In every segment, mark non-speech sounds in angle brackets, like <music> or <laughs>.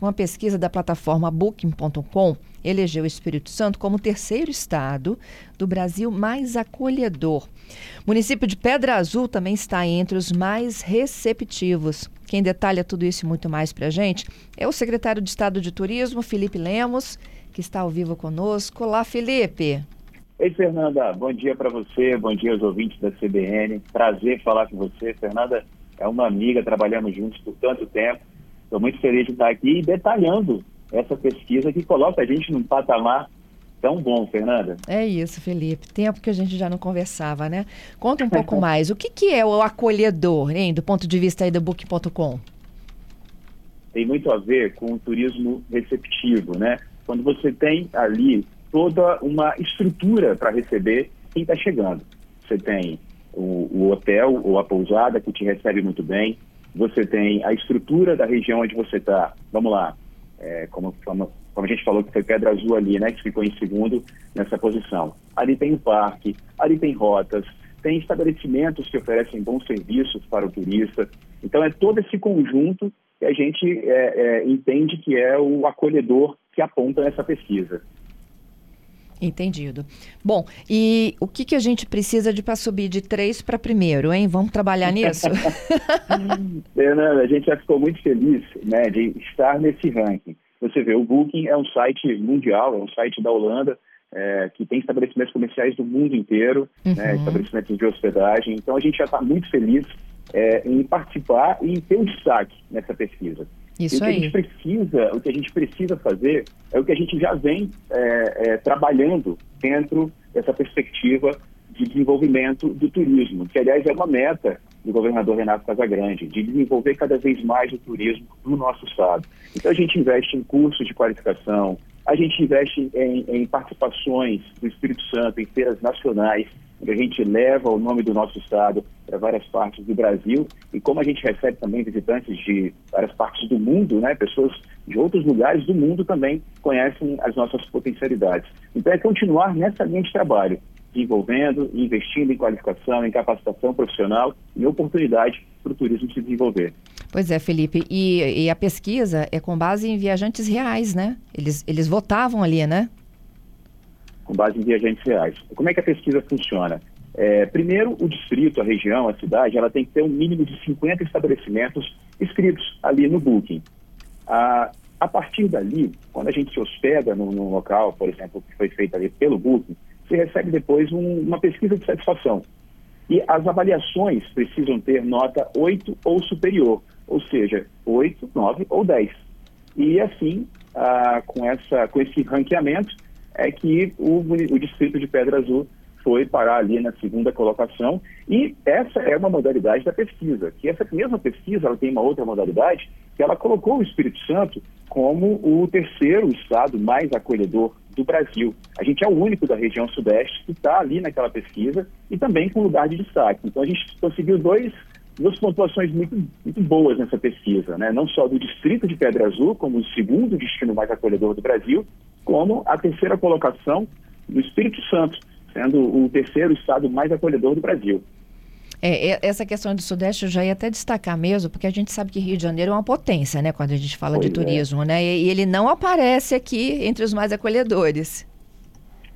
Uma pesquisa da plataforma Booking.com elegeu o Espírito Santo como o terceiro estado do Brasil mais acolhedor. O município de Pedra Azul também está entre os mais receptivos. Quem detalha tudo isso e muito mais para a gente é o secretário de Estado de Turismo, Felipe Lemos, que está ao vivo conosco. Olá, Felipe. Ei, Fernanda, bom dia para você, bom dia aos ouvintes da CBN. Prazer falar com você. Fernanda é uma amiga, trabalhamos juntos por tanto tempo Estou muito feliz de estar aqui detalhando essa pesquisa que coloca a gente num patamar tão bom, Fernanda. É isso, Felipe. Tempo que a gente já não conversava, né? Conta um pouco <laughs> mais. O que, que é o acolhedor, hein, do ponto de vista aí do Book.com? Tem muito a ver com o turismo receptivo, né? Quando você tem ali toda uma estrutura para receber quem está chegando. Você tem o, o hotel ou a pousada que te recebe muito bem, você tem a estrutura da região onde você está. Vamos lá, é, como, como, como, a gente falou que foi Pedra Azul ali, né, que ficou em segundo nessa posição. Ali tem o parque, ali tem rotas, tem estabelecimentos que oferecem bons serviços para o turista. Então é todo esse conjunto que a gente é, é, entende que é o acolhedor que aponta nessa pesquisa. Entendido. Bom, e o que, que a gente precisa de para subir de três para primeiro, hein? Vamos trabalhar nisso? <laughs> Fernanda, a gente já ficou muito feliz né, de estar nesse ranking. Você vê, o Booking é um site mundial, é um site da Holanda, é, que tem estabelecimentos comerciais do mundo inteiro, né, uhum. né, estabelecimentos de hospedagem. Então a gente já está muito feliz é, em participar e em ter um destaque nessa pesquisa. Isso o que aí. a gente precisa, o que a gente precisa fazer é o que a gente já vem é, é, trabalhando dentro dessa perspectiva de desenvolvimento do turismo, que aliás é uma meta do governador Renato Casagrande, de desenvolver cada vez mais o turismo no nosso estado. Então a gente investe em cursos de qualificação, a gente investe em, em participações do Espírito Santo em feiras nacionais, onde a gente leva o nome do nosso estado para várias partes do Brasil e como a gente recebe também visitantes de várias partes do mundo, né, pessoas de outros lugares do mundo também conhecem as nossas potencialidades. Então é continuar nessa linha de trabalho, desenvolvendo, investindo em qualificação, em capacitação profissional e oportunidade para o turismo se desenvolver. Pois é, Felipe. E, e, a pesquisa é com base em viajantes reais, né? Eles, eles votavam ali, né? Com base em viajantes reais. Como é que a pesquisa funciona? É, primeiro, o distrito, a região, a cidade, ela tem que ter um mínimo de 50 estabelecimentos inscritos ali no Booking. A, partir dali, quando a gente se hospeda num, num local, por exemplo, que foi feito ali pelo Booking, você recebe depois um, uma pesquisa de satisfação. E as avaliações precisam ter nota 8 ou superior, ou seja, 8, 9 ou 10. E assim, ah, com, essa, com esse ranqueamento, é que o, o distrito de Pedra Azul foi parar ali na segunda colocação e essa é uma modalidade da pesquisa, que essa mesma pesquisa ela tem uma outra modalidade que ela colocou o Espírito Santo como o terceiro estado mais acolhedor do Brasil. A gente é o único da região sudeste que está ali naquela pesquisa e também com lugar de destaque. Então a gente conseguiu dois duas pontuações muito, muito boas nessa pesquisa, né? não só do distrito de Pedra Azul, como o segundo destino mais acolhedor do Brasil, como a terceira colocação do Espírito Santo, sendo o terceiro estado mais acolhedor do Brasil. É, essa questão do Sudeste eu já ia até destacar mesmo, porque a gente sabe que Rio de Janeiro é uma potência, né, quando a gente fala pois de é. turismo, é. né? E, ele não aparece aqui entre os mais acolhedores.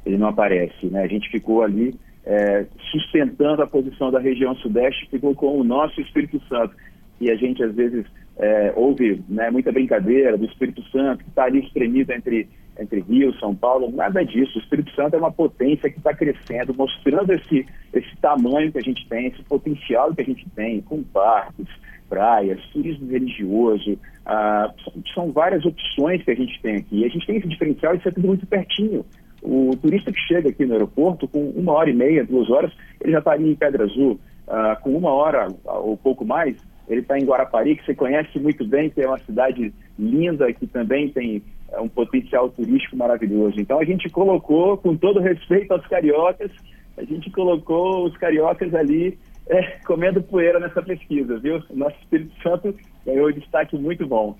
Ele não aparece, né? A gente ficou ali é, sustentando a posição da região Sudeste, ficou com o nosso Espírito Santo. E a gente, às vezes, é, houve né, muita brincadeira do Espírito Santo, que está ali espremido entre entre Rio, São Paulo, nada disso. O Espírito Santo é uma potência que está crescendo, mostrando esse, esse tamanho que a gente tem, esse potencial que a gente tem, com parques, praias, turismo religioso, ah, são, várias opções que a gente tem aqui. A gente tem esse diferencial e isso é tudo muito pertinho. O turista que chega aqui no aeroporto, com uma hora e meia, duas horas, ele já está ali em Pedra Azul. Ah, com uma hora ou pouco mais, ele está em Guarapari, que você conhece muito bem, que é uma cidade linda, que também tem é um potencial turístico maravilhoso. Então a gente colocou, com todo respeito aos cariocas, a gente colocou os cariocas ali é, comendo poeira nessa pesquisa, viu? Nosso Espírito Santo ganhou um destaque muito bom.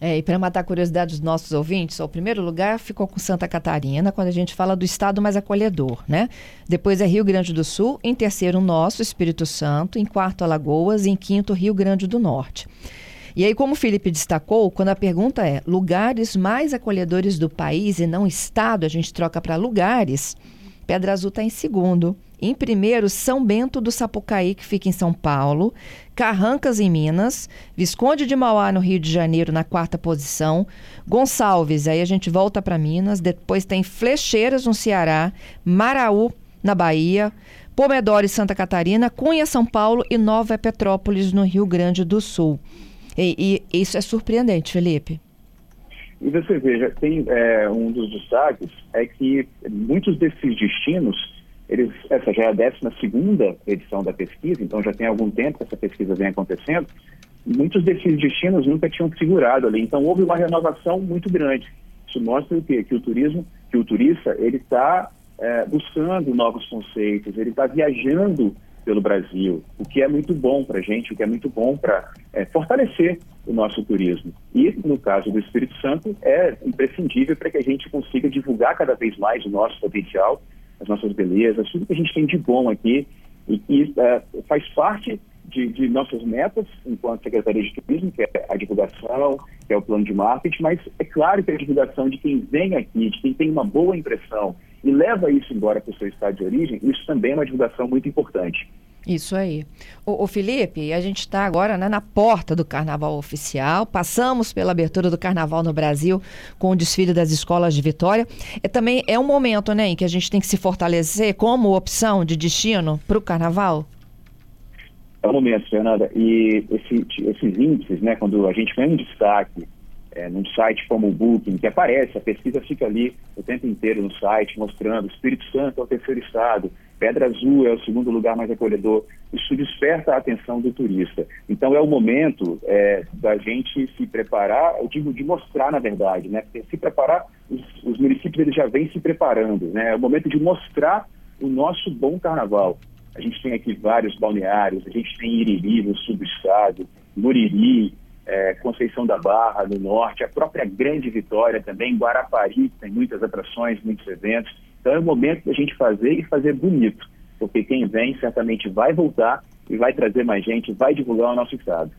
É, e para matar a curiosidade dos nossos ouvintes, o primeiro lugar ficou com Santa Catarina, quando a gente fala do estado mais acolhedor, né? Depois é Rio Grande do Sul, em terceiro nosso, Espírito Santo, em quarto Alagoas, em quinto Rio Grande do Norte. E aí, como o Felipe destacou, quando a pergunta é lugares mais acolhedores do país e não estado, a gente troca para lugares, Pedra Azul está em segundo. Em primeiro, São Bento do Sapucaí, que fica em São Paulo, Carrancas, em Minas, Visconde de Mauá, no Rio de Janeiro, na quarta posição, Gonçalves, aí a gente volta para Minas, depois tem Flecheiras, no Ceará, Maraú, na Bahia, Pomedoro Santa Catarina, Cunha, São Paulo e Nova Petrópolis, no Rio Grande do Sul. E, e isso é surpreendente, Felipe. E você veja, tem é, um dos destaques é que muitos desses destinos eles, essa já é a 12 edição da pesquisa, então já tem algum tempo que essa pesquisa vem acontecendo. Muitos desses destinos nunca tinham figurado ali, então houve uma renovação muito grande. Isso mostra o quê? Que o turismo, que o turista, ele está é, buscando novos conceitos, ele está viajando pelo Brasil, o que é muito bom para a gente, o que é muito bom para é, fortalecer o nosso turismo. E, no caso do Espírito Santo, é imprescindível para que a gente consiga divulgar cada vez mais o nosso potencial nossas belezas, tudo que a gente tem de bom aqui e que uh, faz parte de, de, nossas metas enquanto Secretaria de Turismo, que é a divulgação, que é o plano de marketing, mas é claro que a divulgação de quem vem aqui, de quem tem uma boa impressão e leva isso embora para o seu estado de origem, isso também é uma divulgação muito importante. Isso aí. O, o Felipe, a gente está agora né, na porta do Carnaval oficial. Passamos pela abertura do Carnaval no Brasil com o desfile das escolas de Vitória. É também é um momento, né, em que a gente tem que se fortalecer como opção de destino para o Carnaval. É um momento, Fernanda. E esse, esses índices, né, quando a gente ganha um destaque é, num site como o Booking, que aparece, a pesquisa fica ali o tempo inteiro no site, mostrando Espírito Santo é o terceiro estado, Pedra Azul é o segundo lugar mais acolhedor. Isso desperta a atenção do turista. Então é o momento é, da gente se preparar, eu digo de mostrar na verdade, né? Se preparar, os, os municípios eles já vêm se preparando, né? É o momento de mostrar o nosso bom carnaval. A gente tem aqui vários balneários, a gente tem Iriri no sul do estado, Muriri, é, Conceição da Barra, no norte, a própria Grande Vitória também, Guarapari, tem muitas atrações, muitos eventos. Então é o momento da gente fazer e fazer bonito, porque quem vem certamente vai voltar e vai trazer mais gente, vai divulgar o nosso estado.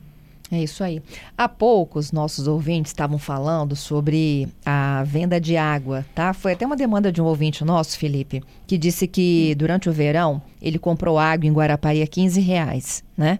É isso aí. Há pouco os nossos ouvintes estavam falando sobre a venda de água, tá? Foi até uma demanda de um ouvinte nosso, Felipe, que disse que durante o verão ele comprou água em Guarapari a 15 reais, né?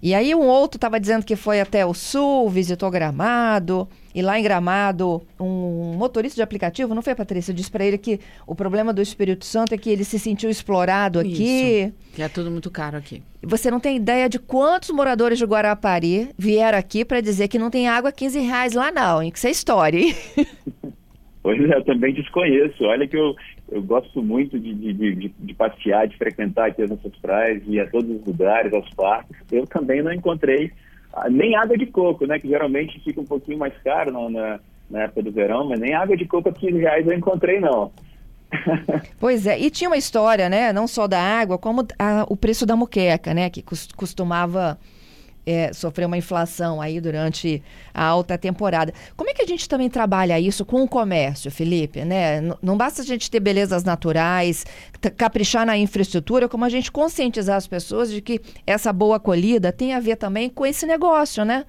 E aí um outro estava dizendo que foi até o sul, visitou Gramado, e lá em Gramado, um motorista de aplicativo, não foi, Patrícia? Disse para ele que o problema do Espírito Santo é que ele se sentiu explorado aqui. Isso, que é tudo muito caro aqui. Você não tem ideia de quantos moradores de Guarapari vieram aqui para dizer que não tem água a 15 reais lá não, hein? Que isso é história, hein? <laughs> Pois é, eu também desconheço. Olha que eu, eu gosto muito de, de, de, de, passear, de frequentar aqui as nossas praias, ir a todos os lugares, aos parques. Eu também não encontrei nem água de coco, né? Que geralmente fica um pouquinho mais caro na, na, época do verão, mas nem água de coco a 15 reais eu encontrei, não. <laughs> pois é, e tinha uma história, né? Não só da água, como a, o preço da muqueca, né? Que costumava é, sofrer uma inflação aí durante a alta temporada. Como é que a gente também trabalha isso com o comércio, Felipe? Né? Não basta a gente ter belezas naturais, caprichar na infraestrutura, como a gente conscientizar as pessoas de que essa boa acolhida tem a ver também com esse negócio, né?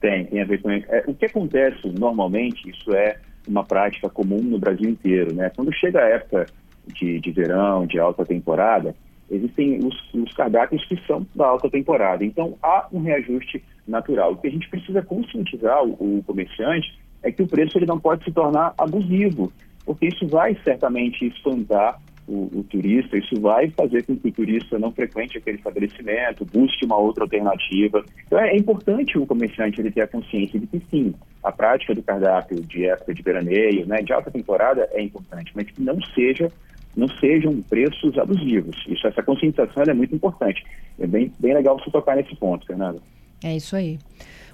Tem, tem a ver com isso. É, o que acontece normalmente, isso é uma prática comum no Brasil inteiro, né? Quando chega a época de, de verão, de alta temporada, existem os, os cardápios que são da alta temporada. Então, há um reajuste natural. O que a gente precisa conscientizar o, o comerciante é que o preço ele não pode se tornar abusivo, porque isso vai certamente espantar o, o, turista, isso vai fazer com que o turista não frequente aquele estabelecimento, busque uma outra alternativa. Então é, é importante o comerciante ele ter a consciência de que sim, a prática do cardápio de época de veraneio, né, de alta temporada é importante, mas que não seja não sejam preços abusivos. Isso, essa conscientização é muito importante. É bem, bem legal você tocar nesse ponto, Fernanda. É isso aí.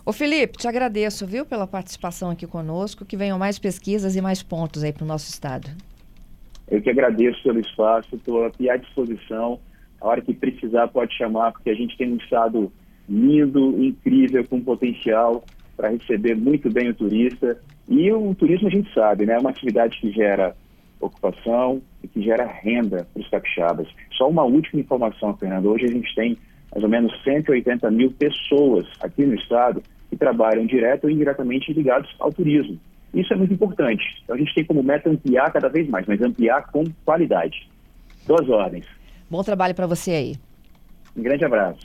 Ô Felipe, te agradeço, viu, pela participação aqui conosco, que venham mais pesquisas e mais pontos aí para o nosso estado. Eu que agradeço pelo espaço, estou aqui à disposição. A hora que precisar pode chamar, porque a gente tem um estado lindo, incrível, com potencial para receber muito bem o turista. E o turismo a gente sabe, né? É uma atividade que gera ocupação e que gera renda para os capixabas. Só uma última informação, Fernando. Hoje a gente tem mais ou menos 180 mil pessoas aqui no estado que trabalham direto ou indiretamente ligados ao turismo. Isso é muito importante. Então a gente tem como meta ampliar cada vez mais, mas ampliar com qualidade. Duas ordens. Bom trabalho para você aí. Um grande abraço.